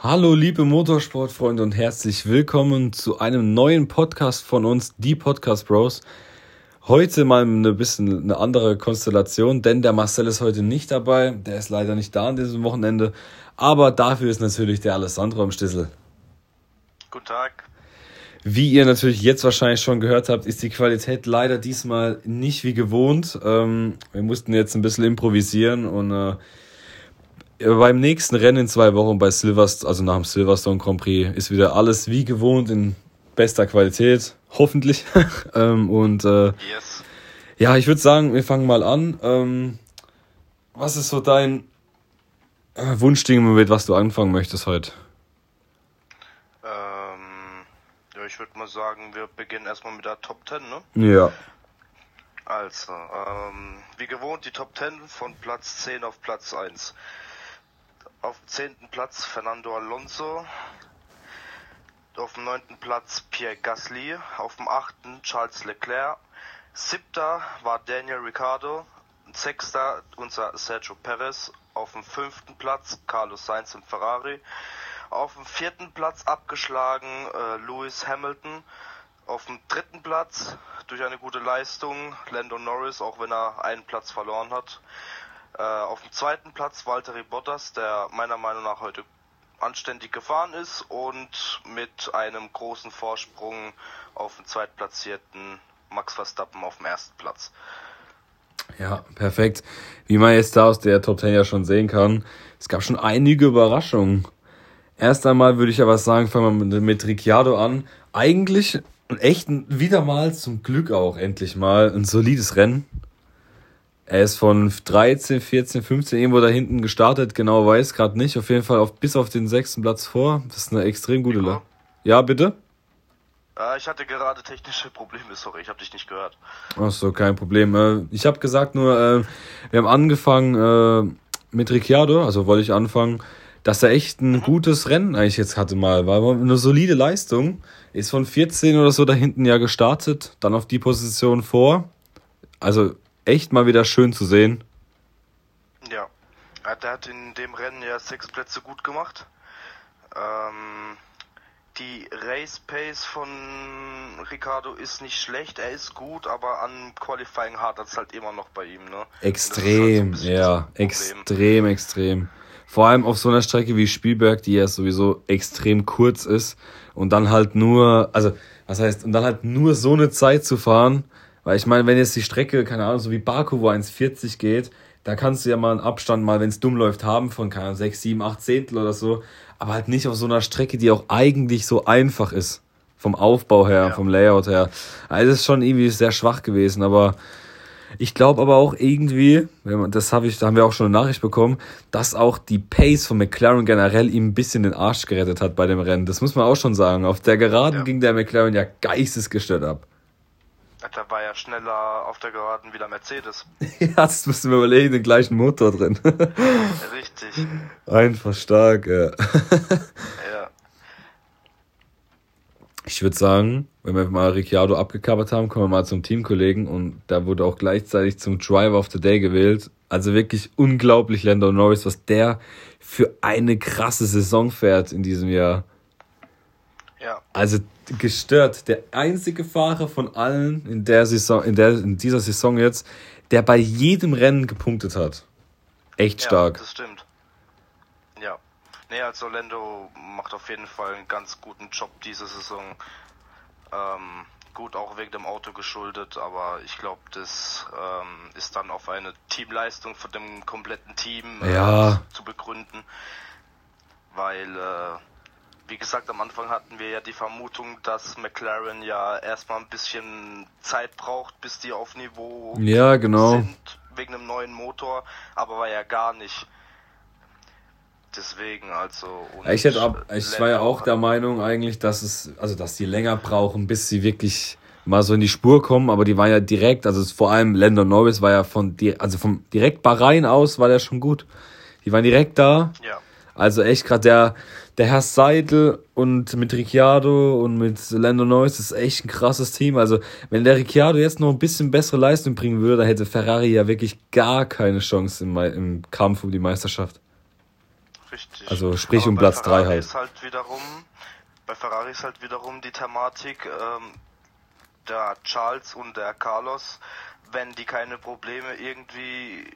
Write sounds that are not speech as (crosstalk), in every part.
Hallo liebe Motorsportfreunde und herzlich willkommen zu einem neuen Podcast von uns, die Podcast Bros. Heute mal eine bisschen eine andere Konstellation, denn der Marcel ist heute nicht dabei, der ist leider nicht da an diesem Wochenende, aber dafür ist natürlich der Alessandro am Stissel. Guten Tag. Wie ihr natürlich jetzt wahrscheinlich schon gehört habt, ist die Qualität leider diesmal nicht wie gewohnt. Ähm, wir mussten jetzt ein bisschen improvisieren und äh, beim nächsten Rennen in zwei Wochen bei Silverstone, also nach dem Silverstone Grand Prix, ist wieder alles wie gewohnt in bester Qualität, hoffentlich. (laughs) ähm, und äh, yes. ja, ich würde sagen, wir fangen mal an. Ähm, was ist so dein äh, Wunschding, mit was du anfangen möchtest heute? Ähm, ja, ich würde mal sagen, wir beginnen erstmal mit der Top 10, ne? Ja. Also, ähm, wie gewohnt die Top 10 von Platz 10 auf Platz 1. Auf dem zehnten Platz Fernando Alonso. Auf dem neunten Platz Pierre Gasly. Auf dem achten Charles Leclerc. Siebter war Daniel Ricciardo. Sechster unser Sergio Perez. Auf dem fünften Platz Carlos Sainz im Ferrari. Auf dem vierten Platz abgeschlagen äh, Lewis Hamilton. Auf dem dritten Platz durch eine gute Leistung Lando Norris, auch wenn er einen Platz verloren hat. Äh, auf dem zweiten Platz Valtteri Bottas, der meiner Meinung nach heute anständig gefahren ist und mit einem großen Vorsprung auf den zweitplatzierten Max Verstappen auf dem ersten Platz. Ja, perfekt. Wie man jetzt da aus der Top 10 ja schon sehen kann, es gab schon einige Überraschungen. Erst einmal würde ich aber sagen, fangen wir mit, Ricciardo an. Eigentlich echt wieder mal zum Glück auch endlich mal ein solides Rennen. Er ist von 13, 14, 15 irgendwo da hinten gestartet, genau weiß gerade nicht. Auf jeden Fall auf, bis auf den sechsten Platz vor. Das ist eine extrem gute Lage. Ja, bitte? Äh, ich hatte gerade technische Probleme, sorry, ich habe dich nicht gehört. Ach so, kein Problem. Äh, ich habe gesagt nur, äh, wir haben angefangen mit Ricciardo, also wollte ich anfangen, dass er echt ein mhm. gutes Rennen eigentlich jetzt hatte mal. War eine solide Leistung. Ist von 14 oder so da hinten ja gestartet, dann auf die Position vor. Also echt mal wieder schön zu sehen. Ja, der hat in dem Rennen ja sechs Plätze gut gemacht. Ähm, die Race Pace von Ricardo ist nicht schlecht, er ist gut, aber an Qualifying hart es halt immer noch bei ihm. Ne? Extrem, halt so ja, extrem, extrem. Vor allem auf so einer Strecke wie Spielberg, die ja sowieso extrem kurz ist und dann halt nur, also was heißt, und dann halt nur so eine Zeit zu fahren, weil ich meine, wenn jetzt die Strecke, keine Ahnung, so wie Baku, wo 1,40 geht, da kannst du ja mal einen Abstand mal, wenn es dumm läuft, haben von, keine Ahnung, 6, 7, 8 Zehntel oder so. Aber halt nicht auf so einer Strecke, die auch eigentlich so einfach ist. Vom Aufbau her, ja. vom Layout her. Also das ist schon irgendwie sehr schwach gewesen, aber ich glaube aber auch irgendwie, das habe ich, da haben wir auch schon eine Nachricht bekommen, dass auch die Pace von McLaren generell ihm ein bisschen den Arsch gerettet hat bei dem Rennen. Das muss man auch schon sagen. Auf der Geraden ja. ging der McLaren ja geistesgestört ab. Da war ja schneller auf der Geraden wie der Mercedes. (laughs) ja, das musst du mir überlegen, den gleichen Motor drin. (laughs) Richtig. Einfach stark, ja. ja. Ich würde sagen, wenn wir mal Ricciardo abgekappert haben, kommen wir mal zum Teamkollegen und da wurde auch gleichzeitig zum Driver of the Day gewählt. Also wirklich unglaublich, Lando Norris, was der für eine krasse Saison fährt in diesem Jahr. Ja. Also gestört. Der einzige Fahrer von allen in der Saison, in der, in dieser Saison jetzt, der bei jedem Rennen gepunktet hat. Echt stark. Ja, das stimmt. Ja. Nee, also Lando macht auf jeden Fall einen ganz guten Job diese Saison. Ähm, gut, auch wegen dem Auto geschuldet, aber ich glaube, das ähm, ist dann auf eine Teamleistung von dem kompletten Team äh, ja. zu begründen. Weil äh, wie gesagt, am Anfang hatten wir ja die Vermutung, dass McLaren ja erstmal ein bisschen Zeit braucht, bis die auf Niveau ja, genau. sind, wegen einem neuen Motor, aber war ja gar nicht. Deswegen, also. ich, hätte ab, ich war ja auch der Meinung eigentlich, dass es, also dass die länger brauchen, bis sie wirklich mal so in die Spur kommen, aber die waren ja direkt, also vor allem Lando Norris war ja von, also vom direkt Bahrain aus war der schon gut. Die waren direkt da. Ja. Also echt gerade der, der Herr Seidel und mit Ricciardo und mit Lando Norris ist echt ein krasses Team. Also, wenn der Ricciardo jetzt noch ein bisschen bessere Leistung bringen würde, dann hätte Ferrari ja wirklich gar keine Chance im, im Kampf um die Meisterschaft. Richtig. Also sprich Aber um Platz 3 halt. Ist halt wiederum, bei Ferrari ist halt wiederum die Thematik, ähm, der Charles und der Carlos, wenn die keine Probleme irgendwie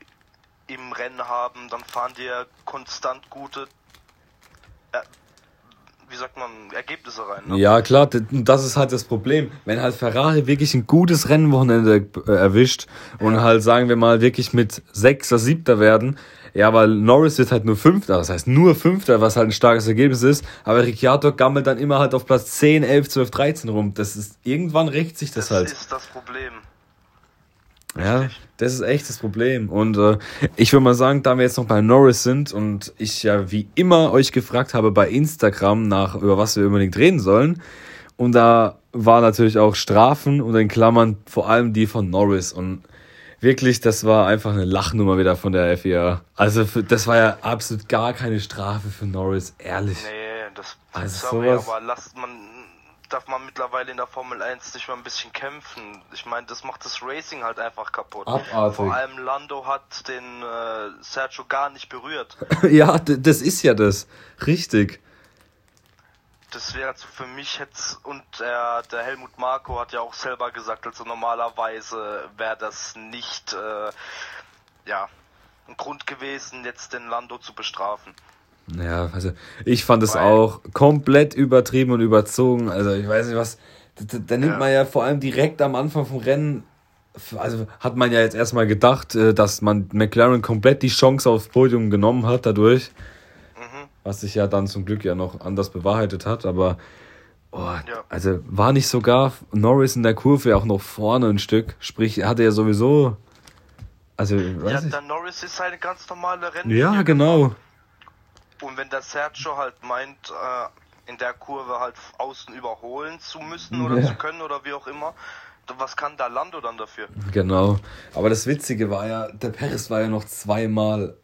im Rennen haben, dann fahren die ja konstant gute äh, wie sagt man, Ergebnisse rein. Ne? Ja, klar, das ist halt das Problem. Wenn halt Ferrari wirklich ein gutes Rennwochenende äh, erwischt und halt, sagen wir mal, wirklich mit Sechster, Siebter werden, ja, weil Norris wird halt nur Fünfter, das heißt nur Fünfter, was halt ein starkes Ergebnis ist, aber Ricciardo gammelt dann immer halt auf Platz 10, 11, 12, 13 rum. Das ist, irgendwann rächt sich das, das halt. Das ist das Problem. Ja, das ist echt das Problem. Und äh, ich würde mal sagen, da wir jetzt noch bei Norris sind und ich ja wie immer euch gefragt habe bei Instagram nach, über was wir unbedingt reden sollen. Und da war natürlich auch Strafen und in Klammern vor allem die von Norris. Und wirklich, das war einfach eine Lachnummer wieder von der FIA. Also für, das war ja absolut gar keine Strafe für Norris, ehrlich. Nee, das also sorry, sowas, aber lasst man darf man mittlerweile in der Formel 1 nicht mal ein bisschen kämpfen. Ich meine, das macht das Racing halt einfach kaputt. Abartig. Vor allem Lando hat den äh, Sergio gar nicht berührt. (laughs) ja, das ist ja das. Richtig. Das wäre also für mich jetzt, und der, der Helmut Marko hat ja auch selber gesagt, also normalerweise wäre das nicht, äh, ja, ein Grund gewesen, jetzt den Lando zu bestrafen. Ja, also ich fand es auch komplett übertrieben und überzogen. Also ich weiß nicht was. Da, da nimmt ja. man ja vor allem direkt am Anfang vom Rennen, also hat man ja jetzt erstmal gedacht, äh, dass man McLaren komplett die Chance aufs Podium genommen hat dadurch. Mhm. Was sich ja dann zum Glück ja noch anders bewahrheitet hat, aber oh, ja. also war nicht sogar Norris in der Kurve auch noch vorne ein Stück. Sprich, hatte ja sowieso. Also, ja, der Norris ist eine ganz normale Rennen. Ja, genau. Und wenn der Sergio halt meint, äh, in der Kurve halt außen überholen zu müssen oder ja. zu können oder wie auch immer, was kann da Lando dann dafür? Genau. Aber das Witzige war ja, der Perez war ja noch zweimal,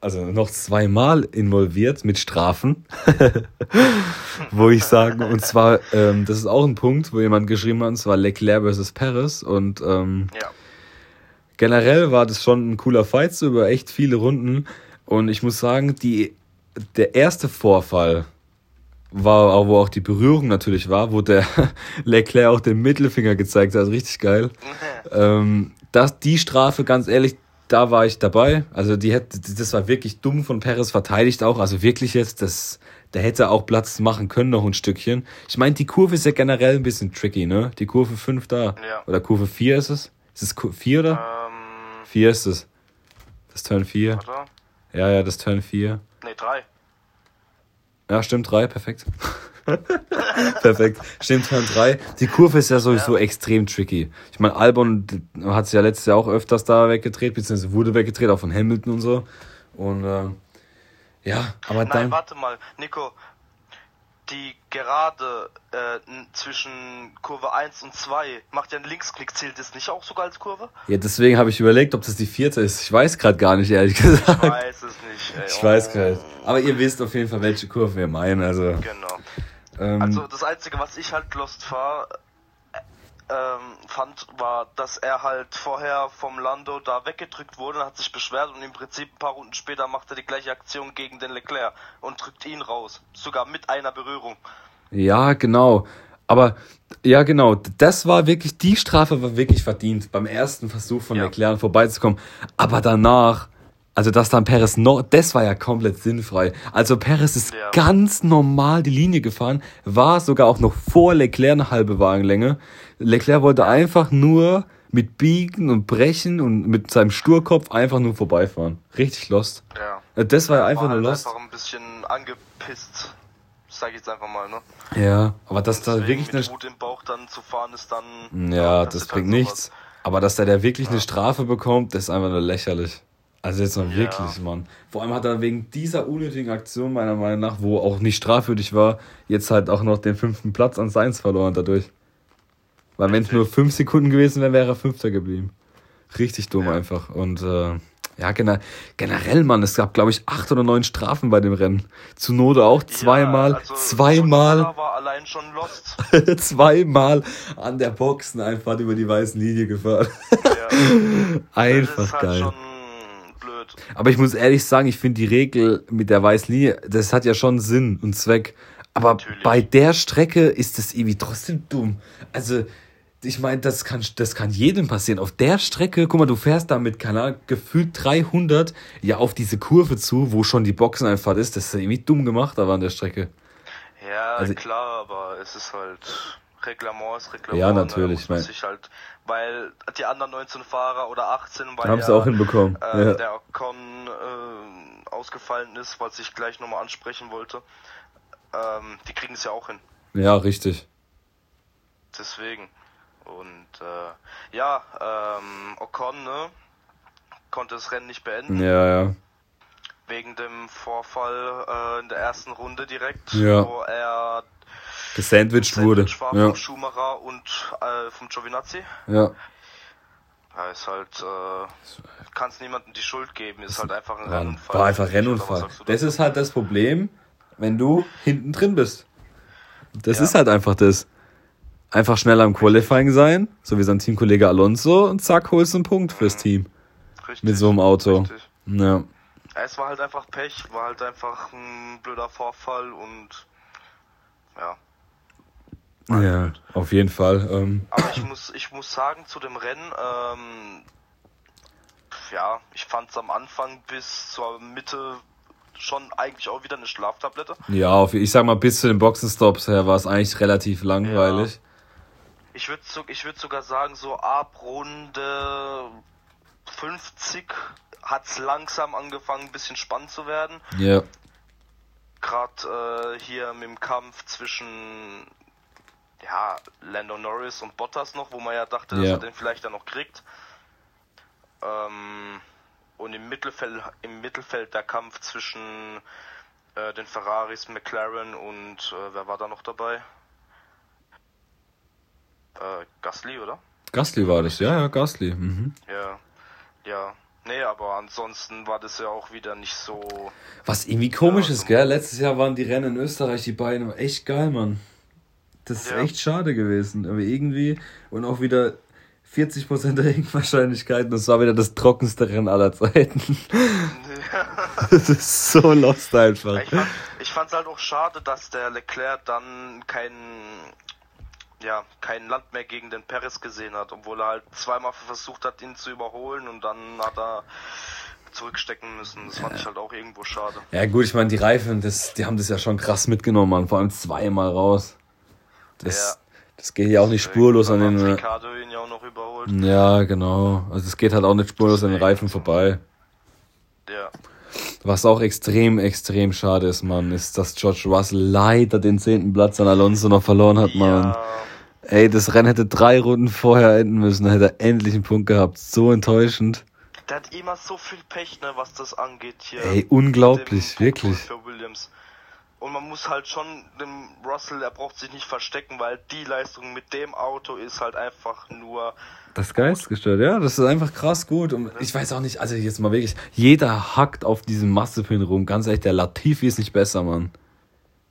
also noch zweimal involviert mit Strafen. (laughs) wo ich sage, und zwar, ähm, das ist auch ein Punkt, wo jemand geschrieben hat, und zwar Leclerc versus Perez. Und ähm, ja. generell war das schon ein cooler Fight, so über echt viele Runden. Und ich muss sagen, die der erste Vorfall war, wo auch die Berührung natürlich war, wo der (laughs) Leclerc auch den Mittelfinger gezeigt hat, richtig geil. (laughs) ähm, das, die Strafe, ganz ehrlich, da war ich dabei. Also die hätte, das war wirklich dumm von Perez verteidigt auch. Also wirklich jetzt, das, der hätte auch Platz machen können noch ein Stückchen. Ich meine, die Kurve ist ja generell ein bisschen tricky, ne? Die Kurve 5 da. Ja. Oder Kurve 4 ist es? Ist es 4 oder? Ähm, 4 ist es. Das Turn 4. Ja, ja, das Turn 4. Nee, drei. Ja, stimmt, drei, perfekt. (laughs) perfekt. Stimmt, 3. Die Kurve ist ja sowieso ja. extrem tricky. Ich meine, Albon hat es ja letztes Jahr auch öfters da weggedreht, beziehungsweise wurde weggedreht, auch von Hamilton und so. Und äh, ja, aber Nein, dann. warte mal, Nico, die Gerade äh, zwischen Kurve 1 und 2 macht ja einen Linksklick, zählt das nicht auch sogar als Kurve? Ja, deswegen habe ich überlegt, ob das die vierte ist. Ich weiß gerade gar nicht, ehrlich gesagt. Ich weiß es nicht. Ey. Ich oh. weiß gerade. Aber ihr wisst auf jeden Fall, welche Kurve wir meinen. Also, genau. Ähm, also das Einzige, was ich halt lost war, ähm, fand, war, dass er halt vorher vom Lando da weggedrückt wurde, hat sich beschwert und im Prinzip ein paar Runden später macht er die gleiche Aktion gegen den Leclerc und drückt ihn raus. Sogar mit einer Berührung. Ja, genau. Aber ja, genau, das war wirklich, die Strafe war wirklich verdient, beim ersten Versuch von ja. Leclerc vorbeizukommen. Aber danach, also dass dann Perez noch, das war ja komplett sinnfrei. Also Perez ist ja. ganz normal die Linie gefahren, war sogar auch noch vor Leclerc eine halbe Wagenlänge. Leclerc wollte einfach nur mit Biegen und Brechen und mit seinem Sturkopf einfach nur vorbeifahren. Richtig lost. Ja. Das war ja einfach war nur halt lost. einfach ein bisschen angepisst, sag ich jetzt einfach mal, ne? Ja, aber dass da wirklich eine Wut im Bauch dann zu fahren ist dann Ja, das, das bringt halt nichts. Aber dass der, der wirklich ja. eine Strafe bekommt, das ist einfach nur lächerlich. Also jetzt mal ja. wirklich, Mann. Vor allem hat er wegen dieser unnötigen Aktion, meiner Meinung nach, wo auch nicht strafwürdig war, jetzt halt auch noch den fünften Platz an Seins verloren dadurch. Weil wenn es nur fünf Sekunden gewesen wäre, wäre er Fünfter geblieben. Richtig dumm ja. einfach. Und äh, ja, gener generell, Mann, es gab, glaube ich, acht oder neun Strafen bei dem Rennen. Zu Note auch zweimal, ja, also zweimal. war allein schon lost. (laughs) zweimal an der Boxeneinfahrt über die weißen Linie gefahren. Ja. (laughs) einfach halt geil. Wird. Aber ich muss ehrlich sagen, ich finde die Regel mit der weißen Linie, das hat ja schon Sinn und Zweck. Aber Natürlich. bei der Strecke ist das irgendwie trotzdem dumm. Also, ich meine, das kann, das kann jedem passieren. Auf der Strecke, guck mal, du fährst da mit, keine Ahnung, gefühlt 300 ja auf diese Kurve zu, wo schon die Boxeneinfahrt ist. Das ist irgendwie dumm gemacht, aber an der Strecke. Ja, also, klar, aber es ist halt Reglement ist Reglement. Ja, natürlich. Ne, sich halt, weil die anderen 19 Fahrer oder 18, weil haben es auch hinbekommen. Äh, ja. der Ocon äh, ausgefallen ist, was ich gleich nochmal ansprechen wollte. Ähm, die kriegen es ja auch hin. Ja, richtig. Deswegen. Und äh, ja, ähm, Ocon ne, konnte das Rennen nicht beenden. Ja, ja. Wegen dem Vorfall äh, in der ersten Runde direkt, ja. wo er gesandwiched wurde. War ja. vom Schumacher und äh, vom Giovinazzi. Ja. Ja, ist halt, äh, kannst niemandem die Schuld geben, ist halt einfach ein Rennunfall. War einfach Rennunfall. Das ist halt das Problem, wenn du hinten drin bist. Das ja. ist halt einfach das. Einfach schnell am Qualifying sein, so wie sein Teamkollege Alonso, und zack, holst du einen Punkt fürs Team. Richtig. Mit so einem Auto. Richtig. Ja. Es war halt einfach Pech, war halt einfach ein blöder Vorfall und ja. Ja, auf jeden Fall. Ähm. Aber ich muss, ich muss sagen, zu dem Rennen, ähm, ja, ich fand es am Anfang bis zur Mitte schon eigentlich auch wieder eine Schlaftablette. Ja, ich sag mal, bis zu den Boxenstops her war es eigentlich relativ langweilig. Ja. Ich würde ich würd sogar sagen, so ab Runde 50 hat es langsam angefangen, ein bisschen spannend zu werden. Ja. Gerade äh, hier mit dem Kampf zwischen ja, Lando Norris und Bottas noch, wo man ja dachte, dass ja. er den vielleicht dann noch kriegt. Ähm, und im Mittelfeld, im Mittelfeld der Kampf zwischen äh, den Ferraris, McLaren und äh, wer war da noch dabei? Äh, Gasly, oder? Gasly war das, ja, ja, Gasly. Mhm. Ja, ja. Nee, aber ansonsten war das ja auch wieder nicht so. Was irgendwie komisch ja, ist, gell? Letztes Jahr waren die Rennen in Österreich, die beiden, echt geil, Mann. Das ist ja. echt schade gewesen. Aber irgendwie, und auch wieder 40% Regenwahrscheinlichkeit, das war wieder das trockenste Rennen aller Zeiten. Ja. (laughs) Das ist so lost einfach. Ich fand es halt auch schade, dass der Leclerc dann kein, ja, kein Land mehr gegen den Perez gesehen hat, obwohl er halt zweimal versucht hat, ihn zu überholen und dann hat er zurückstecken müssen. Das fand ich halt auch irgendwo schade. Ja gut, ich meine, die Reifen, das, die haben das ja schon krass mitgenommen, man. vor allem zweimal raus. Das, ja. das geht ja auch nicht spurlos an den. Äh, ihn ja. Ja, genau. Also es geht halt auch nicht spurlos an den Reifen vorbei. Ja. Was auch extrem, extrem schade ist, Mann, ist, dass George Russell leider den zehnten Platz an Alonso noch verloren hat, Mann. Ja. Ey, das Rennen hätte drei Runden vorher enden müssen, dann hätte er endlich einen Punkt gehabt. So enttäuschend. Der hat immer so viel Pech, ne, was das angeht hier. Ey, unglaublich, wirklich. Für Williams. Und man muss halt schon dem Russell, er braucht sich nicht verstecken, weil die Leistung mit dem Auto ist halt einfach nur. Das Geistgestört, ja, das ist einfach krass gut. Und ich weiß auch nicht, also jetzt mal wirklich, jeder hackt auf diesem Massepin rum. Ganz ehrlich, der Latifi ist nicht besser, Mann.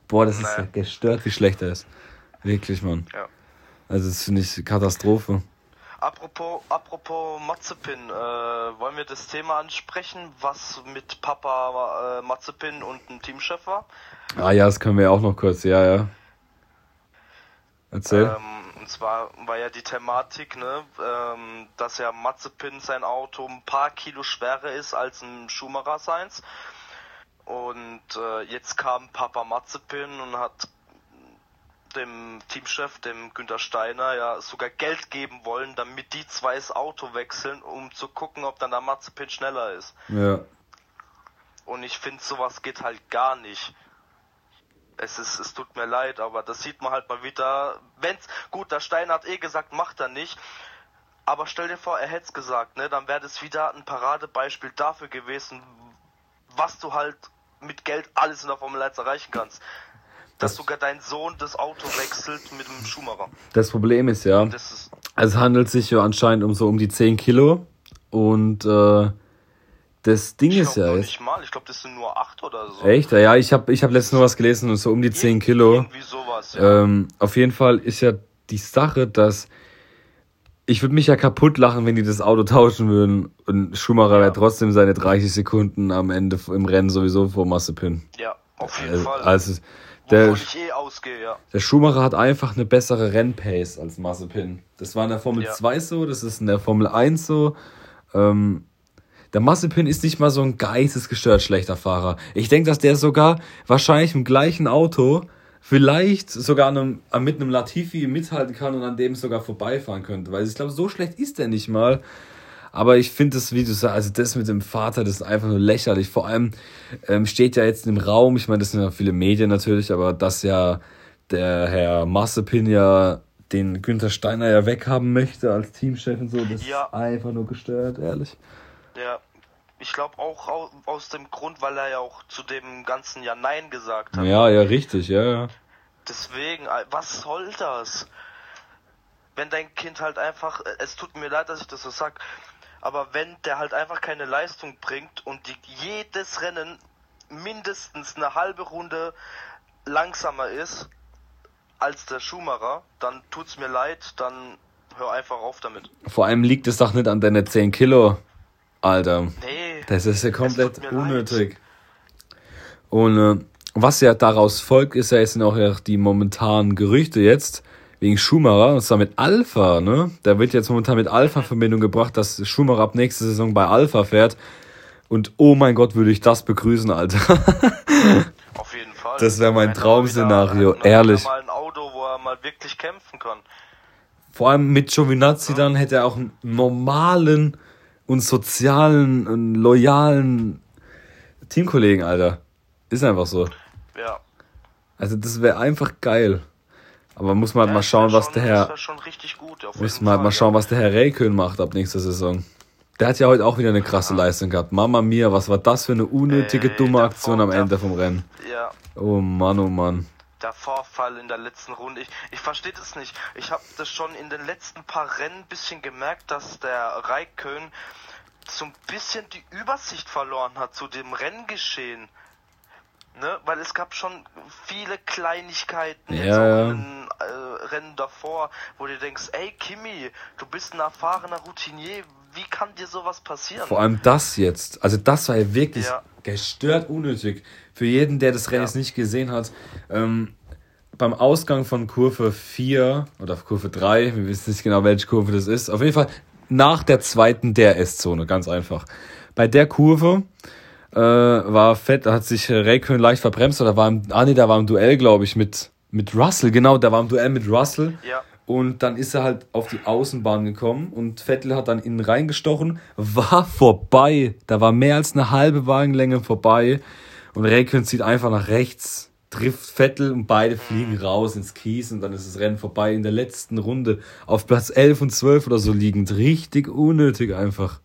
Boah, das naja. ist ja gestört, wie schlecht er ist. Wirklich, Mann. Ja. Also, das finde ich Katastrophe. Apropos, apropos Mazepin, äh, wollen wir das Thema ansprechen, was mit Papa äh, Mazepin und dem Teamchef war? Ah ja, das können wir ja auch noch kurz, ja, ja. Erzähl. Ähm, und zwar war ja die Thematik, ne, ähm, dass ja Mazepin sein Auto ein paar Kilo schwerer ist als ein Schumacher seins. Und äh, jetzt kam Papa Mazepin und hat dem Teamchef, dem Günter Steiner, ja sogar Geld geben wollen, damit die zwei das Auto wechseln, um zu gucken, ob dann der Mazepin schneller ist. Ja. Und ich finde, sowas geht halt gar nicht. Es ist, es tut mir leid, aber das sieht man halt mal wieder. Wenn's, gut, der Steiner hat eh gesagt, macht er nicht. Aber stell dir vor, er hätte es gesagt, ne? Dann wäre das wieder ein Paradebeispiel dafür gewesen, was du halt mit Geld alles in der Formel 1 erreichen kannst dass sogar dein Sohn das Auto wechselt mit dem Schumacher. Das Problem ist ja, ist es handelt sich ja anscheinend um so um die 10 Kilo und äh, das Ding ist ja jetzt. Nicht mal. Ich glaube, das sind nur 8 oder so. Echt? Ja, ich habe ich hab letztens noch was gelesen und so um die 10 Kilo. Irgendwie sowas, ja. Ähm, auf jeden Fall ist ja die Sache, dass ich würde mich ja kaputt lachen, wenn die das Auto tauschen würden und Schumacher ja. wäre trotzdem seine 30 Sekunden am Ende im Rennen sowieso vor Massepin. Ja, auf jeden also, Fall. Also, der, eh ausgehe, ja. Der Schumacher hat einfach eine bessere Rennpace als Massepin. Das war in der Formel ja. 2 so, das ist in der Formel 1 so. Ähm, der Massepin ist nicht mal so ein geistesgestört schlechter Fahrer. Ich denke, dass der sogar wahrscheinlich im gleichen Auto vielleicht sogar einem, mit einem Latifi mithalten kann und an dem sogar vorbeifahren könnte. Weil ich glaube, so schlecht ist der nicht mal. Aber ich finde das, sagst, also das mit dem Vater, das ist einfach nur lächerlich. Vor allem ähm, steht ja jetzt im Raum, ich meine, das sind ja viele Medien natürlich, aber dass ja der Herr Massepin ja den Günther Steiner ja weghaben möchte als Teamchef und so, das ja. ist einfach nur gestört, ehrlich. Ja, ich glaube auch aus dem Grund, weil er ja auch zu dem ganzen ja Nein gesagt hat. Ja, ja, richtig, ja, ja. Deswegen, was soll das? Wenn dein Kind halt einfach, es tut mir leid, dass ich das so sag, aber wenn der halt einfach keine Leistung bringt und die, jedes Rennen mindestens eine halbe Runde langsamer ist als der Schumacher, dann tut's mir leid, dann hör einfach auf damit. Vor allem liegt es doch nicht an deine 10 Kilo, Alter. Nee. Das ist ja komplett unnötig. Leid. Und äh, was ja daraus folgt, ist ja jetzt auch ja die momentanen Gerüchte jetzt, wegen Schumacher, und zwar mit Alpha, ne? Da wird jetzt momentan mit Alpha Verbindung gebracht, dass Schumacher ab nächste Saison bei Alpha fährt. Und oh mein Gott, würde ich das begrüßen, Alter. (laughs) Auf jeden Fall. Das wäre mein Traumszenario, ehrlich. Mal ein Auto, wo er mal wirklich kämpfen kann. Vor allem mit Giovinazzi ja. dann hätte er auch einen normalen und sozialen und loyalen Teamkollegen, Alter. Ist einfach so. Ja. Also das wäre einfach geil. Aber muss man halt mal schauen, was schon, der Herr. Muss man halt mal schauen, was der Herr Raykön macht ab nächster Saison. Der hat ja heute auch wieder eine krasse ja. Leistung gehabt. Mama mia, was war das für eine unnötige, Ey, dumme Aktion Vor am Ende vom Rennen. Ja. Oh Mann, oh Mann. Der Vorfall in der letzten Runde. Ich, ich verstehe das nicht. Ich habe das schon in den letzten paar Rennen ein bisschen gemerkt, dass der Raikön so ein bisschen die Übersicht verloren hat zu dem Renngeschehen. Ne? Weil es gab schon viele Kleinigkeiten ja, ja. in äh, Rennen davor, wo du denkst, ey Kimi, du bist ein erfahrener Routinier, wie kann dir sowas passieren? Vor allem das jetzt. Also das war ja wirklich ja. gestört unnötig. Für jeden, der das Rennen jetzt nicht gesehen hat. Ähm, beim Ausgang von Kurve 4 oder Kurve 3, wir wissen nicht genau, welche Kurve das ist. Auf jeden Fall nach der zweiten DRS-Zone, ganz einfach. Bei der Kurve äh, war Fett, hat sich Raikön leicht verbremst oder war im, ah nee, da war im Duell, glaube ich, mit, mit Russell, genau, da war im Duell mit Russell. Ja. Und dann ist er halt auf die Außenbahn gekommen und Vettel hat dann innen reingestochen, war vorbei. Da war mehr als eine halbe Wagenlänge vorbei. Und Raikön zieht einfach nach rechts, trifft Vettel und beide fliegen raus ins Kies und dann ist das Rennen vorbei. In der letzten Runde auf Platz 11 und 12 oder so liegend. Richtig unnötig einfach.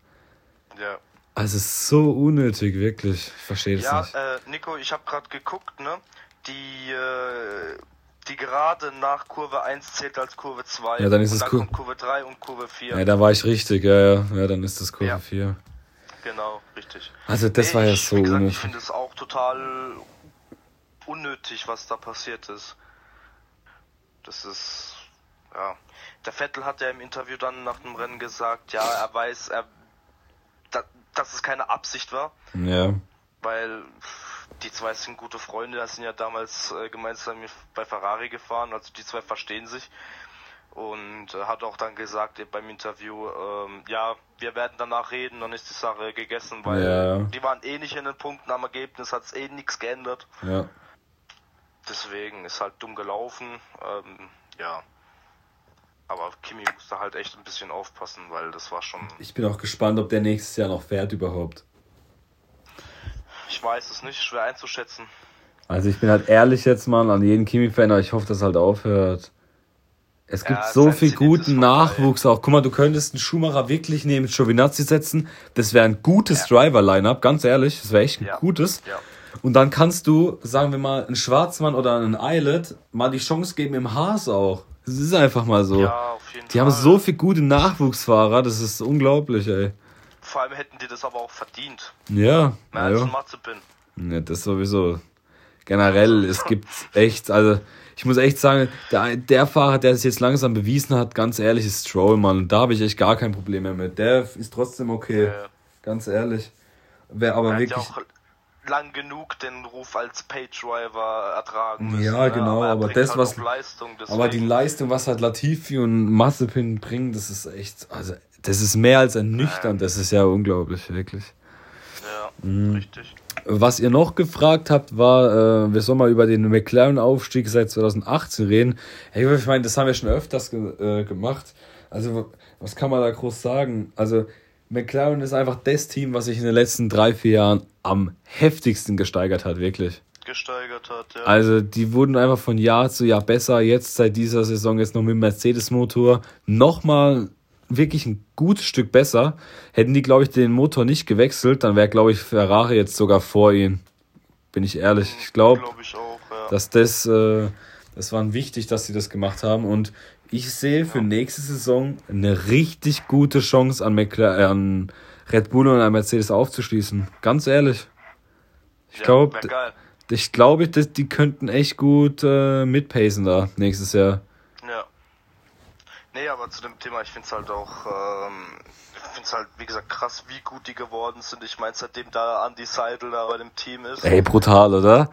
Also so unnötig, wirklich. Ich verstehe das ja, nicht. Ja, äh, Nico, ich habe gerade geguckt, ne? Die, äh, die Gerade nach Kurve 1 zählt als Kurve 2. Ja, dann ist es Kur Kurve 3 und Kurve 4. Ja, da war ich richtig, ja, ja. Ja, dann ist das Kurve ja. 4. Genau, richtig. Also das nee, war ja so gesagt, unnötig. Ich finde es auch total unnötig, was da passiert ist. Das ist, ja. Der Vettel hat ja im Interview dann nach dem Rennen gesagt, ja, er weiß, er dass es keine Absicht war. Ja. Weil die zwei sind gute Freunde, das sind ja damals äh, gemeinsam bei Ferrari gefahren, also die zwei verstehen sich. Und äh, hat auch dann gesagt beim Interview, ähm, ja, wir werden danach reden, dann ist die Sache gegessen, weil ja. die waren eh nicht in den Punkten am Ergebnis, hat es eh nichts geändert. Ja. Deswegen ist halt dumm gelaufen. Ähm, ja. Aber Kimi musste halt echt ein bisschen aufpassen, weil das war schon. Ich bin auch gespannt, ob der nächstes Jahr noch fährt überhaupt. Ich weiß es nicht, schwer einzuschätzen. Also ich bin halt ehrlich jetzt mal an jeden Kimi-Fan, aber ich hoffe, dass halt aufhört. Es gibt ja, so viel guten Nachwuchs auch. Guck mal, du könntest einen Schumacher wirklich neben Giovinazzi setzen. Das wäre ein gutes ja. Driver-Line-Up, ganz ehrlich. Das wäre echt ein ja. gutes. Und dann kannst du, sagen wir mal, einen Schwarzmann oder einen Eilert mal die Chance geben im Haas auch. Das ist einfach mal so. Ja, auf jeden die Fall. haben so viele gute Nachwuchsfahrer, das ist unglaublich, ey. Vor allem hätten die das aber auch verdient. Ja. Mehr als ein Mazepin. Ja, das sowieso. generell, es gibt echt, also ich muss echt sagen, der, der Fahrer, der es jetzt langsam bewiesen hat, ganz ehrlich, ist Stroll, Mann. Da habe ich echt gar kein Problem mehr mit. Der ist trotzdem okay. Ja. Ganz ehrlich. Wer aber er wirklich. Ja auch lang genug den Ruf als Page Driver ertragen müssen. Ja, ne? genau, aber, aber das, halt was. Leistung, aber die Leistung, was halt Latifi und Massepin bringen, das ist echt. Also, das ist mehr als ernüchternd. Das ist ja unglaublich, wirklich. Ja, mhm. richtig. Was ihr noch gefragt habt, war, äh, wir sollen mal über den McLaren-Aufstieg seit 2018 reden. Hey, ich meine, das haben wir schon öfters ge äh, gemacht. Also, was kann man da groß sagen? Also, McLaren ist einfach das Team, was sich in den letzten drei, vier Jahren am heftigsten gesteigert hat, wirklich. Gesteigert hat, ja. Also, die wurden einfach von Jahr zu Jahr besser. Jetzt seit dieser Saison jetzt noch mit dem Mercedes-Motor nochmal wirklich ein gutes Stück besser. Hätten die, glaube ich, den Motor nicht gewechselt, dann wäre, glaube ich, Ferrari jetzt sogar vor ihnen. Bin ich ehrlich. Ich glaube, glaub ja. dass das, äh, das war wichtig, dass sie das gemacht haben. Und ich sehe für nächste Saison eine richtig gute Chance an, McLaren, äh, an Red Bull und an Mercedes aufzuschließen. Ganz ehrlich. Ich ja, glaube, ich glaube, die könnten echt gut äh, mitpacen da nächstes Jahr. Nee, aber zu dem Thema, ich finde es halt auch, ähm, ich finde es halt, wie gesagt, krass, wie gut die geworden sind. Ich meine, seitdem da Andy Seidel da bei dem Team ist. Ey, brutal, oder?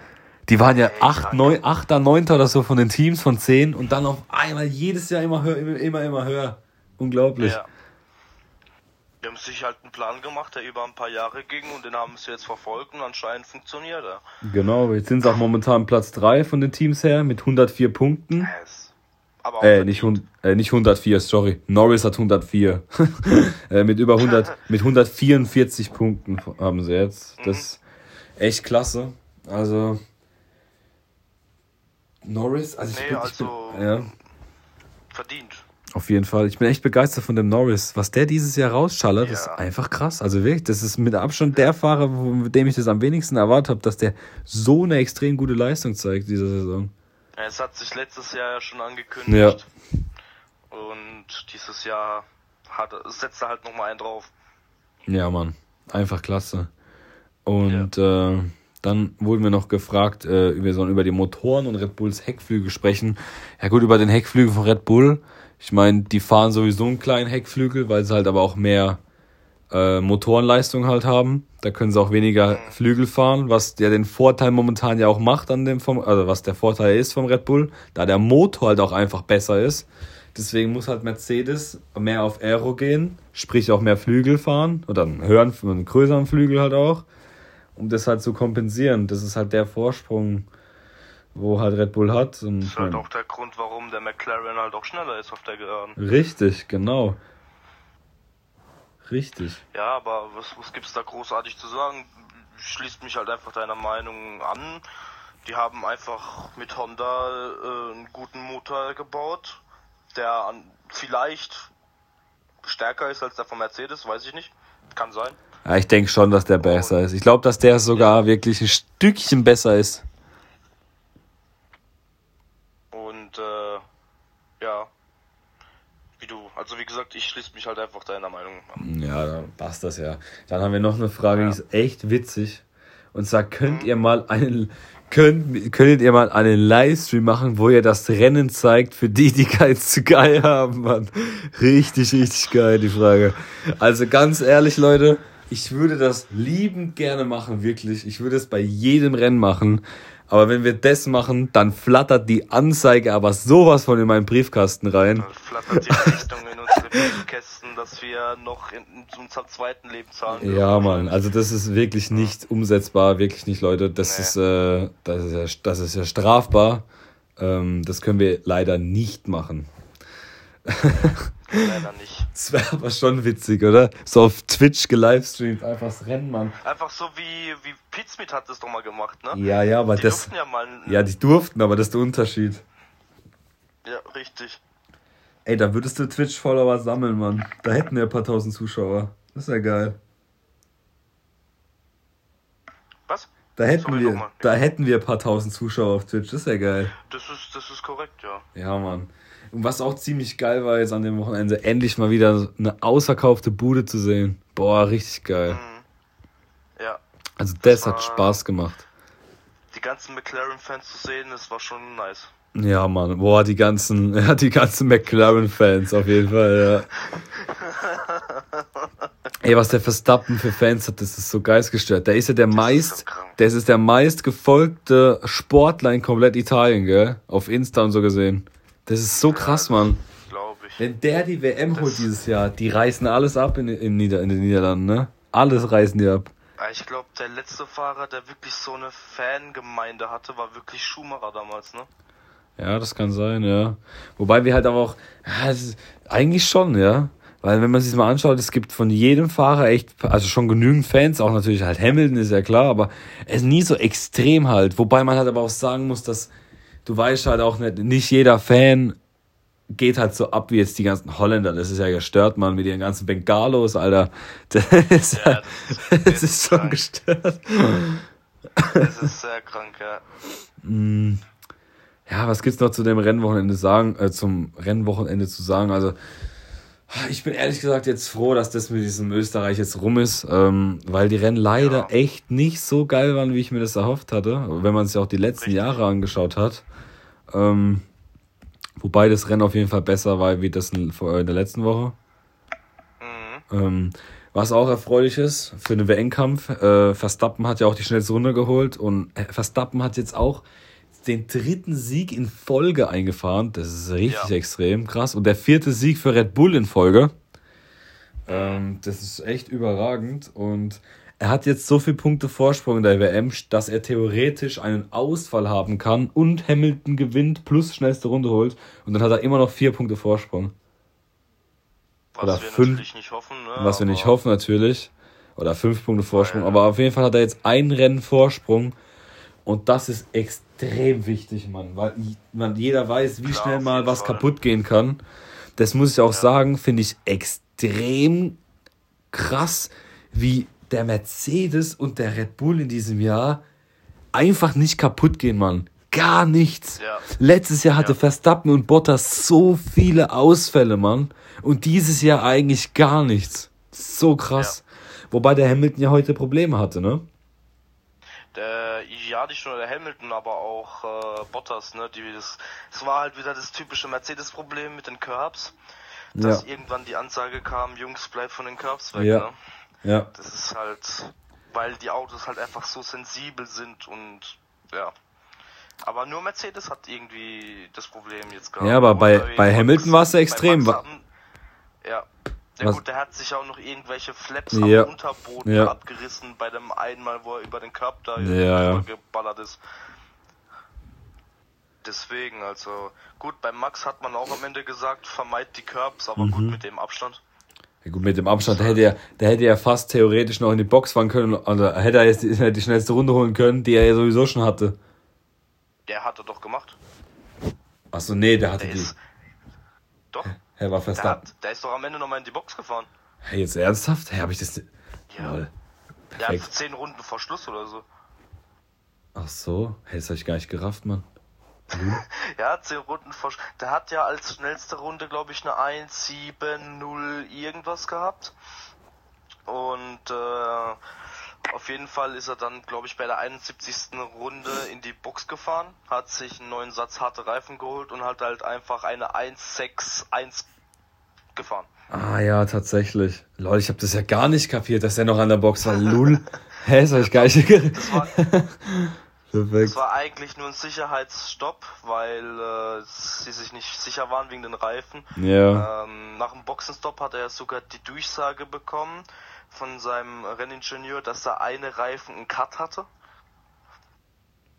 Die waren ja 8, 9, 8, 9 oder so von den Teams von 10 und dann auf einmal jedes Jahr immer höher, immer, immer, immer höher. Unglaublich. Ja. Die haben sich halt einen Plan gemacht, der über ein paar Jahre ging und den haben sie jetzt verfolgt und anscheinend funktioniert er. Genau, jetzt sind sie auch momentan Platz 3 von den Teams her mit 104 Punkten. Yes. Aber äh, nicht, äh, nicht 104, sorry. Norris hat 104. (laughs) äh, mit über 100, (laughs) mit 144 Punkten haben sie jetzt. Das ist echt klasse. Also, Norris, also ich, nee, bin, also bin, ja. verdient. Auf jeden Fall. Ich bin echt begeistert von dem Norris. Was der dieses Jahr rausschallert, ja. ist einfach krass. Also wirklich, das ist mit Abstand der Fahrer, mit dem ich das am wenigsten erwartet habe, dass der so eine extrem gute Leistung zeigt diese Saison. Es hat sich letztes Jahr ja schon angekündigt. Ja. Und dieses Jahr hat, setzt er halt nochmal einen drauf. Ja, Mann. Einfach klasse. Und ja. äh, dann wurden wir noch gefragt, äh, wir sollen über die Motoren und Red Bulls Heckflügel sprechen. Ja gut, über den Heckflügel von Red Bull. Ich meine, die fahren sowieso einen kleinen Heckflügel, weil sie halt aber auch mehr äh, Motorenleistung halt haben. Da können sie auch weniger Flügel fahren, was ja den Vorteil momentan ja auch macht an dem vom, also was der Vorteil ist vom Red Bull, da der Motor halt auch einfach besser ist. Deswegen muss halt Mercedes mehr auf Aero gehen, sprich auch mehr Flügel fahren oder einen höheren, einen größeren Flügel halt auch, um das halt zu kompensieren. Das ist halt der Vorsprung, wo halt Red Bull hat. Und das ist halt auch der Grund, warum der McLaren halt auch schneller ist auf der Geraden. Richtig, genau. Richtig. Ja, aber was, was gibt es da großartig zu sagen? Schließt mich halt einfach deiner Meinung an. Die haben einfach mit Honda äh, einen guten Motor gebaut, der an, vielleicht stärker ist als der von Mercedes, weiß ich nicht. Kann sein. Ja, ich denke schon, dass der besser ist. Ich glaube, dass der sogar wirklich ein Stückchen besser ist. Und äh, ja, wie du. Also wie gesagt, ich schließe mich halt einfach deiner Meinung an. Ja, dann passt das ja. Dann haben wir noch eine Frage, ja. die ist echt witzig. Und zwar könnt mhm. ihr mal einen könnt, könntet ihr mal einen Livestream machen, wo ihr das Rennen zeigt für die, die keins zu geil haben, Mann. Richtig, richtig geil, die Frage. Also ganz ehrlich, Leute, ich würde das liebend gerne machen, wirklich. Ich würde es bei jedem Rennen machen. Aber wenn wir das machen, dann flattert die Anzeige aber sowas von in meinen Briefkasten rein. Dann flattert die Richtung in unsere Briefkästen, dass wir noch in, in unserem zweiten Leben zahlen. Ja, Mann, also das ist wirklich nicht umsetzbar, wirklich nicht, Leute. Das, nee. ist, äh, das, ist, ja, das ist ja strafbar. Ähm, das können wir leider nicht machen. Leider nicht. Das wäre aber schon witzig, oder? So auf Twitch gelivestreamt, einfach das Rennen, Mann. Einfach so wie, wie Pizmeet hat das doch mal gemacht, ne? Ja, ja, aber die das. Durften ja mal. Ja, die durften, aber das ist der Unterschied. Ja, richtig. Ey, da würdest du Twitch-Follower sammeln, Mann. Da hätten wir ein paar tausend Zuschauer. Das ist ja geil. Was? Da hätten Sorry, wir, da hätten wir ein paar tausend Zuschauer auf Twitch. Das ist ja geil. Das ist, das ist korrekt, ja. Ja, Mann. Und was auch ziemlich geil war jetzt an dem Wochenende, endlich mal wieder eine ausverkaufte Bude zu sehen. Boah, richtig geil. Mhm. Ja. Also das, das hat Spaß gemacht. Die ganzen McLaren-Fans zu sehen, das war schon nice. Ja, Mann. Boah, die ganzen, (laughs) ja, die ganzen McLaren-Fans auf jeden Fall, ja. (laughs) Ey, was der Verstappen für Fans hat, das ist so geistgestört. Der ist ja der das meist, ist der ist der meist gefolgte Sportler in komplett Italien, gell? Auf Insta und so gesehen. Das ist so krass, Mann. Ich. Wenn der die WM das holt dieses Jahr, die reißen alles ab in, in, Nieder in den Niederlanden, ne? Alles reißen die ab. Ich glaube, der letzte Fahrer, der wirklich so eine Fangemeinde hatte, war wirklich Schumacher damals, ne? Ja, das kann sein, ja. Wobei wir halt aber auch, ja, eigentlich schon, ja. Weil wenn man sich mal anschaut, es gibt von jedem Fahrer echt, also schon genügend Fans, auch natürlich halt Hamilton ist ja klar, aber es ist nie so extrem halt. Wobei man halt aber auch sagen muss, dass du weißt halt auch nicht, nicht jeder Fan geht halt so ab wie jetzt die ganzen Holländer. Das ist ja gestört, man, mit ihren ganzen Bengalos, Alter. Das ist, ja, das, (laughs) das ist schon gestört. Das ist sehr krank, ja. Mm. Ja, was gibt's noch zu dem Rennwochenende sagen, äh, zum Rennwochenende zu sagen? Also, ich bin ehrlich gesagt jetzt froh, dass das mit diesem Österreich jetzt rum ist, ähm, weil die Rennen leider ja. echt nicht so geil waren, wie ich mir das erhofft hatte, wenn man sich auch die letzten Richtig. Jahre angeschaut hat. Ähm, Wobei das Rennen auf jeden Fall besser war wie das in der letzten Woche. Mhm. Ähm, was auch erfreulich ist für den WM-Kampf, äh, Verstappen hat ja auch die schnellste Runde geholt und Verstappen hat jetzt auch den dritten Sieg in Folge eingefahren. Das ist richtig ja. extrem krass. Und der vierte Sieg für Red Bull in Folge. Ähm, das ist echt überragend. Und er hat jetzt so viele Punkte Vorsprung in der WM, dass er theoretisch einen Ausfall haben kann und Hamilton gewinnt plus schnellste Runde holt und dann hat er immer noch vier Punkte Vorsprung. Was Oder wir fünf, natürlich nicht hoffen, ne? Was wir nicht hoffen natürlich. Oder fünf Punkte Vorsprung. Ja, ja. Aber auf jeden Fall hat er jetzt ein Rennen Vorsprung. Und das ist extrem wichtig, Mann. Weil man, jeder weiß, wie Klar, schnell mal was Fall. kaputt gehen kann. Das muss ich auch ja. sagen, finde ich extrem krass, wie der Mercedes und der Red Bull in diesem Jahr einfach nicht kaputt gehen, Mann. Gar nichts. Ja. Letztes Jahr hatte ja. Verstappen und Bottas so viele Ausfälle, Mann. Und dieses Jahr eigentlich gar nichts. So krass. Wobei der Hamilton ja heute Probleme hatte, ne? Der, ja, nicht nur der Hamilton, aber auch äh, Bottas, ne? Die, das, das war halt wieder das typische Mercedes-Problem mit den Curbs. Dass ja. irgendwann die Ansage kam, Jungs, bleibt von den Curbs weg, ja. ne? Ja. Das ist halt, weil die Autos halt einfach so sensibel sind und ja. Aber nur Mercedes hat irgendwie das Problem jetzt gerade. Ja, aber bei, bei Hamilton war es ja extrem. Hatten, ja. Ja Was? gut, der hat sich auch noch irgendwelche Flaps ja. am Unterboden ja. abgerissen bei dem einmal, wo er über den Cup da ja, geballert ist. Deswegen, also gut, bei Max hat man auch am Ende gesagt, vermeidet die Curbs, aber mhm. gut mit dem Abstand. Ja gut, mit dem Abstand, da hätte er, da hätte er fast theoretisch noch in die Box fahren können, oder hätte er jetzt die, die schnellste Runde holen können, die er ja sowieso schon hatte. Der hat er doch gemacht. Achso, nee, der hatte der die. Ist, doch. Er war fest der, der ist doch am Ende nochmal in die Box gefahren. Hey, jetzt ernsthaft? Hey, hab ich das. Ja. Lol. Der hat zehn Runden vor Schluss oder so. Ach so? Hey, das hab ich gar nicht gerafft, Mann. Mhm. (laughs) ja, 10 Runden vor. Der hat ja als schnellste Runde, glaube ich, eine 1-7-0 irgendwas gehabt. Und äh, auf jeden Fall ist er dann, glaube ich, bei der 71. Runde in die Box gefahren, hat sich einen neuen Satz harte Reifen geholt und hat halt einfach eine 1-6-1 gefahren. Ah ja, tatsächlich. Leute, ich habe das ja gar nicht kapiert, dass er noch an der Box war. Lul. (laughs) Hä, das ich gar nicht das war, (laughs) Perfekt. Es war eigentlich nur ein Sicherheitsstopp, weil äh, sie sich nicht sicher waren wegen den Reifen. Ja. Ähm, nach dem Boxenstopp hat er sogar die Durchsage bekommen von seinem Renningenieur, dass der eine Reifen einen Cut hatte.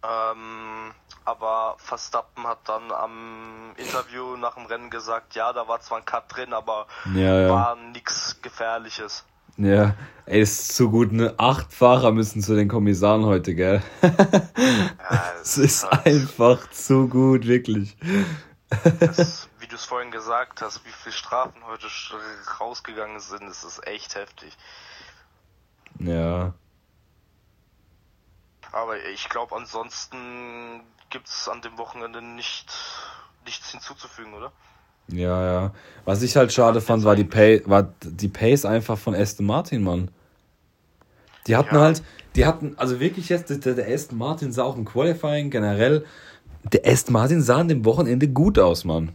Ähm, aber Verstappen hat dann am Interview nach dem Rennen gesagt, ja, da war zwar ein Cut drin, aber ja, ja. war nichts Gefährliches. Ja, ey, ist zu gut, ne? Acht Fahrer müssen zu den Kommissaren heute, gell? (laughs) Ja, es ist, ist halt einfach zu gut, wirklich. Das, du es vorhin gesagt hast, wie viele Strafen heute rausgegangen sind, das ist echt heftig. Ja. Aber ich glaube, ansonsten gibt es an dem Wochenende nicht nichts hinzuzufügen, oder? Ja, ja. Was ich halt schade fand, war die, Pace, war die Pace einfach von Aston Martin, Mann. Die hatten ja. halt, die hatten, also wirklich jetzt, der, der Aston Martin sah auch im Qualifying generell, der Aston Martin sah an dem Wochenende gut aus, Mann.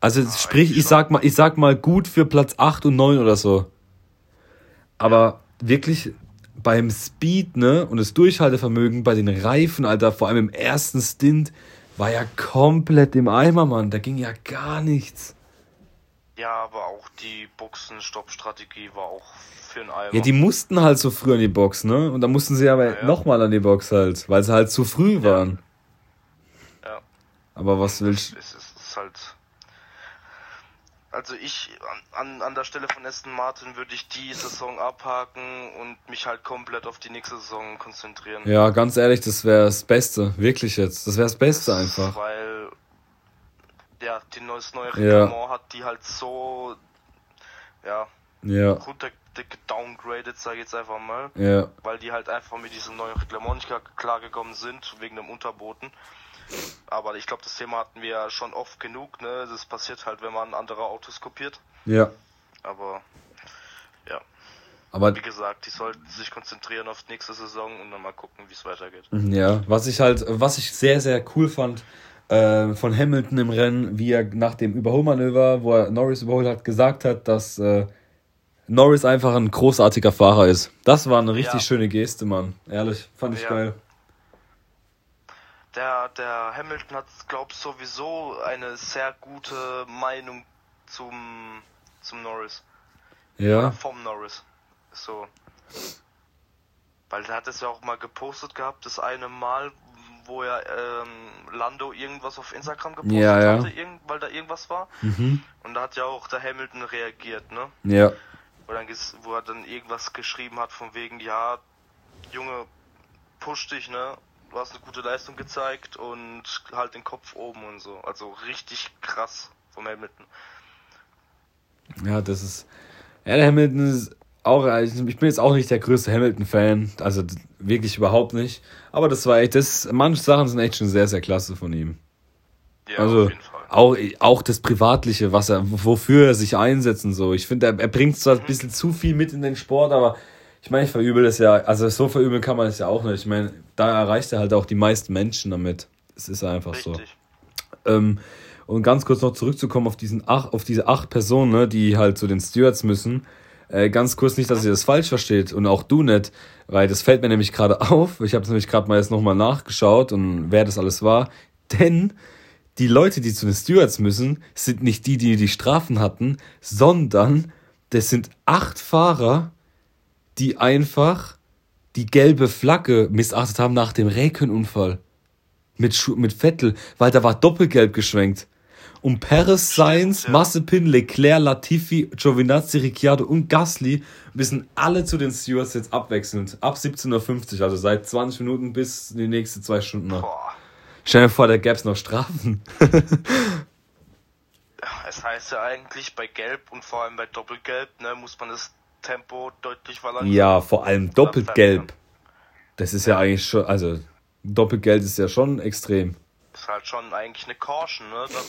Also ja, sprich, ich sag mal, ich sag mal gut für Platz 8 und 9 oder so. Aber ja. wirklich beim Speed, ne, und das Durchhaltevermögen bei den Reifen, Alter, vor allem im ersten Stint, war ja komplett im Eimer, Mann. Da ging ja gar nichts. Ja, aber auch die Boxenstopp-Strategie war auch für ein Eimer. Ja, die mussten halt so früh an die Box, ne? Und dann mussten sie aber ja, ja. nochmal an die Box halt, weil sie halt zu früh waren. Ja. Aber was willst du? Es ist halt. Also ich an, an der Stelle von Aston Martin würde ich die Saison abhaken und mich halt komplett auf die nächste Saison konzentrieren. Ja, ganz ehrlich, das wäre das Beste, wirklich jetzt. Das wäre das Beste das, einfach. Weil ja, die neues neue Reglement ja. hat die halt so ja, ja. runter downgraded, sag ich jetzt einfach mal. Ja. Weil die halt einfach mit diesem neuen Reglement nicht klargekommen sind, wegen dem Unterboten. Aber ich glaube, das Thema hatten wir ja schon oft genug, ne? Das passiert halt, wenn man andere Autos kopiert. Ja. Aber ja. Aber wie gesagt, die sollten sich konzentrieren auf die nächste Saison und dann mal gucken, wie es weitergeht. Ja, was ich halt, was ich sehr, sehr cool fand, äh, von Hamilton im Rennen, wie er nach dem Überholmanöver, wo er Norris überholt hat, gesagt hat, dass äh, Norris einfach ein großartiger Fahrer ist. Das war eine richtig ja. schöne Geste, Mann. Ehrlich, fand ich ja. geil. Der, der Hamilton hat, glaub ich, sowieso eine sehr gute Meinung zum, zum Norris. Ja. Oder vom Norris. So. Weil der hat es ja auch mal gepostet gehabt, das eine Mal, wo er ähm, Lando irgendwas auf Instagram gepostet ja, ja. hatte, irgend, weil da irgendwas war. Mhm. Und da hat ja auch der Hamilton reagiert, ne? Ja. Wo, dann, wo er dann irgendwas geschrieben hat von wegen, ja, Junge, push dich, ne? Du hast eine gute Leistung gezeigt und halt den Kopf oben und so. Also richtig krass vom Hamilton. Ja, das ist. Ja, der Hamilton ist auch, ich bin jetzt auch nicht der größte Hamilton-Fan, also wirklich überhaupt nicht. Aber das war echt, das, manche Sachen sind echt schon sehr, sehr klasse von ihm. Ja, also auch, auch das Privatliche, was er, wofür er sich einsetzt und so. Ich finde, er, er bringt zwar ein mhm. bisschen zu viel mit in den Sport, aber ich meine, ich verübel das ja, also so verübeln kann man es ja auch nicht. Ich meine, da erreicht er halt auch die meisten Menschen damit. Es ist einfach Richtig. so. Ähm, und ganz kurz noch zurückzukommen auf diesen ach, auf diese acht Personen, ne, die halt zu den Stewards müssen. Äh, ganz kurz nicht, dass ihr das falsch versteht und auch du nicht, weil das fällt mir nämlich gerade (laughs) auf. Ich habe es nämlich gerade mal jetzt nochmal nachgeschaut und wer das alles war. Denn die Leute, die zu den Stewards müssen, sind nicht die, die die Strafen hatten, sondern das sind acht Fahrer, die einfach die gelbe Flagge missachtet haben nach dem Räkenunfall. Mit, Schu mit Vettel, weil da war doppelgelb geschwenkt. Und Perez, Sainz, ja. Massepin, Leclerc, Latifi, Giovinazzi, Ricciardo und Gasly müssen alle zu den Stewards jetzt abwechselnd. Ab 17.50 Uhr, also seit 20 Minuten bis die nächsten zwei Stunden noch. Boah. Stell dir vor, da gäbe es noch Strafen. es heißt ja eigentlich bei Gelb und vor allem bei Doppelgelb, ne, muss man das Tempo deutlich verlangsamen. Ja, vor allem Doppelgelb. Das ist ja. ja eigentlich schon, also Doppelgelb ist ja schon extrem. Das ist halt schon eigentlich eine Caution, ne? Dann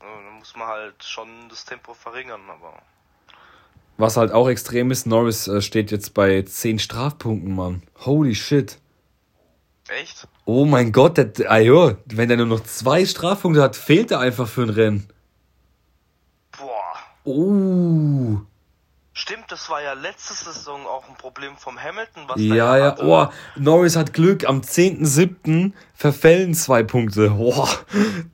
dann muss man halt schon das Tempo verringern, aber. Was halt auch extrem ist, Norris äh, steht jetzt bei 10 Strafpunkten, Mann. Holy shit. Echt? Oh mein Gott, der, ah, jo, wenn er nur noch zwei Strafpunkte hat, fehlt er einfach für ein Rennen. Boah. Oh. Stimmt, das war ja letzte Saison auch ein Problem vom Hamilton, was Ja, ja, oh, Norris hat Glück. Am 10.7. verfällen zwei Punkte. (laughs) Boah,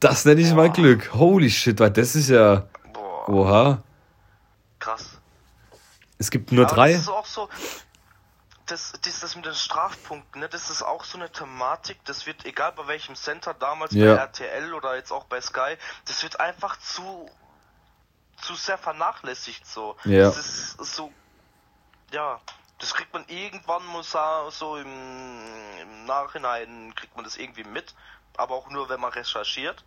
das nenne ich Boah. mal Glück. Holy shit, weil das ist ja. Boah. Oha. Krass. Es gibt nur ja, drei. Das ist auch so. Das, das, das mit den Strafpunkten, ne, das ist auch so eine Thematik, das wird, egal bei welchem Center, damals ja. bei RTL oder jetzt auch bei Sky, das wird einfach zu zu sehr vernachlässigt so. Ja. Das ist so, ja, das kriegt man irgendwann muss so im, im Nachhinein kriegt man das irgendwie mit, aber auch nur wenn man recherchiert.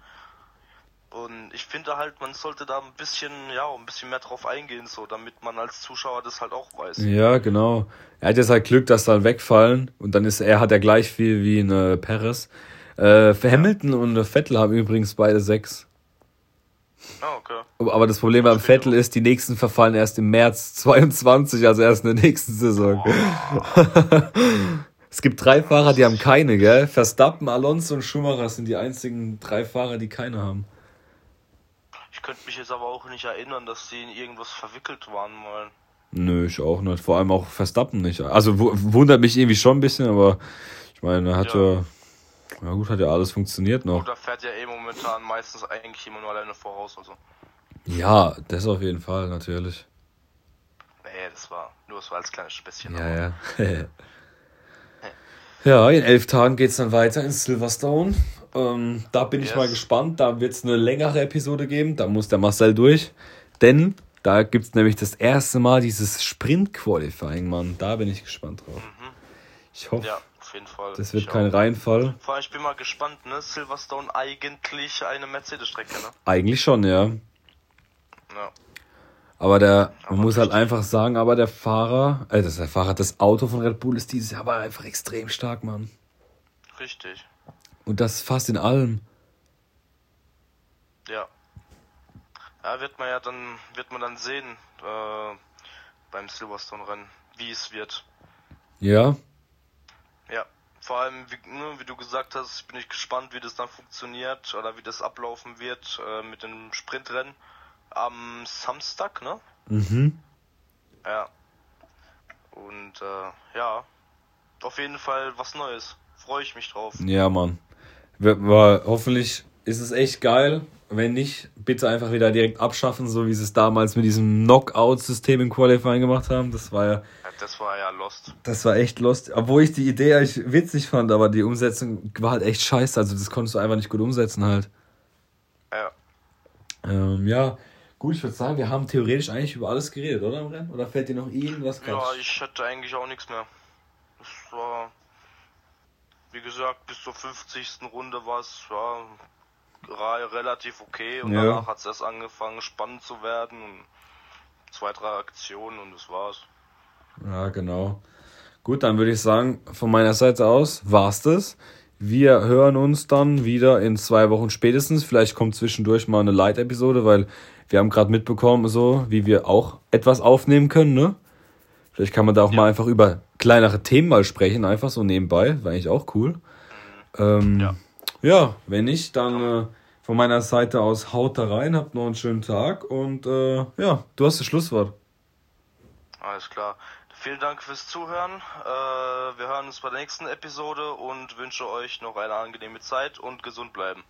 Und ich finde halt, man sollte da ein bisschen, ja, ein bisschen mehr drauf eingehen, so, damit man als Zuschauer das halt auch weiß. Ja, genau. Er hat jetzt halt Glück, dass dann wegfallen und dann ist er hat ja gleich viel wie eine Paris. Äh, Hamilton und Vettel haben übrigens beide sechs. Ah, okay. Aber das Problem beim Vettel ist, die nächsten verfallen erst im März 22, also erst in der nächsten Saison. (laughs) es gibt drei Fahrer, die haben keine, gell? Verstappen, Alonso und Schumacher sind die einzigen drei Fahrer, die keine haben. Ich könnte mich jetzt aber auch nicht erinnern, dass sie in irgendwas verwickelt waren mal. Nö, ich auch nicht. Vor allem auch Verstappen nicht. Also wundert mich irgendwie schon ein bisschen, aber ich meine, er hat ja, ja, gut, hat ja alles funktioniert noch. Gut, da fährt ja eh momentan meistens eigentlich immer nur alleine voraus, also. Ja, das auf jeden Fall, natürlich. Nee, das war nur so als kleines Späßchen. Ja, ja. (laughs) ja, in elf Tagen geht's dann weiter in Silverstone. Ähm, da bin yes. ich mal gespannt. Da wird es eine längere Episode geben. Da muss der Marcel durch. Denn da gibt es nämlich das erste Mal dieses Sprint-Qualifying, Mann. Da bin ich gespannt drauf. Mhm. Ich hoffe, ja, jeden Fall. das wird ich kein auch. Reinfall. Vor allem, ich bin mal gespannt, ne? Silverstone eigentlich eine Mercedes-Strecke, ne? Eigentlich schon, ja. Ja. Aber der, man muss halt einfach sagen, aber der Fahrer, äh, das ist der Fahrer, das Auto von Red Bull ist dieses Jahr aber einfach extrem stark, Mann. Richtig. Und das fast in allem. Ja. Ja, wird man ja dann, wird man dann sehen äh, beim Silverstone-Rennen, wie es wird. Ja. Ja, vor allem, wie, ne, wie, du gesagt hast, bin ich gespannt, wie das dann funktioniert oder wie das ablaufen wird äh, mit dem Sprintrennen am Samstag, ne? Mhm. Ja. Und äh, ja, auf jeden Fall was Neues. Freue ich mich drauf. Ja, Mann. War, hoffentlich ist es echt geil. Wenn nicht, bitte einfach wieder direkt abschaffen, so wie sie es damals mit diesem Knockout-System im Qualifying gemacht haben. Das war ja. Das war ja lost. Das war echt lost. Obwohl ich die Idee eigentlich witzig fand, aber die Umsetzung war halt echt scheiße. Also das konntest du einfach nicht gut umsetzen halt. Ja. Ähm, ja. Gut, ich würde sagen, wir haben theoretisch eigentlich über alles geredet, oder im Rennen? Oder fällt dir noch irgendwas Ja, ich hätte eigentlich auch nichts mehr. Das war wie gesagt, bis zur 50. Runde war es ja, relativ okay und ja. danach hat es erst angefangen spannend zu werden und zwei, drei Aktionen und das war's. Ja, genau. Gut, dann würde ich sagen, von meiner Seite aus war's das. Wir hören uns dann wieder in zwei Wochen spätestens. Vielleicht kommt zwischendurch mal eine Light-Episode, weil wir haben gerade mitbekommen, so wie wir auch etwas aufnehmen können, ne? Vielleicht kann man da auch ja. mal einfach über kleinere Themen mal sprechen, einfach so nebenbei. War eigentlich auch cool. Ähm, ja. Ja, wenn nicht, dann äh, von meiner Seite aus haut da rein, habt noch einen schönen Tag und äh, ja, du hast das Schlusswort. Alles klar. Vielen Dank fürs Zuhören. Äh, wir hören uns bei der nächsten Episode und wünsche euch noch eine angenehme Zeit und gesund bleiben.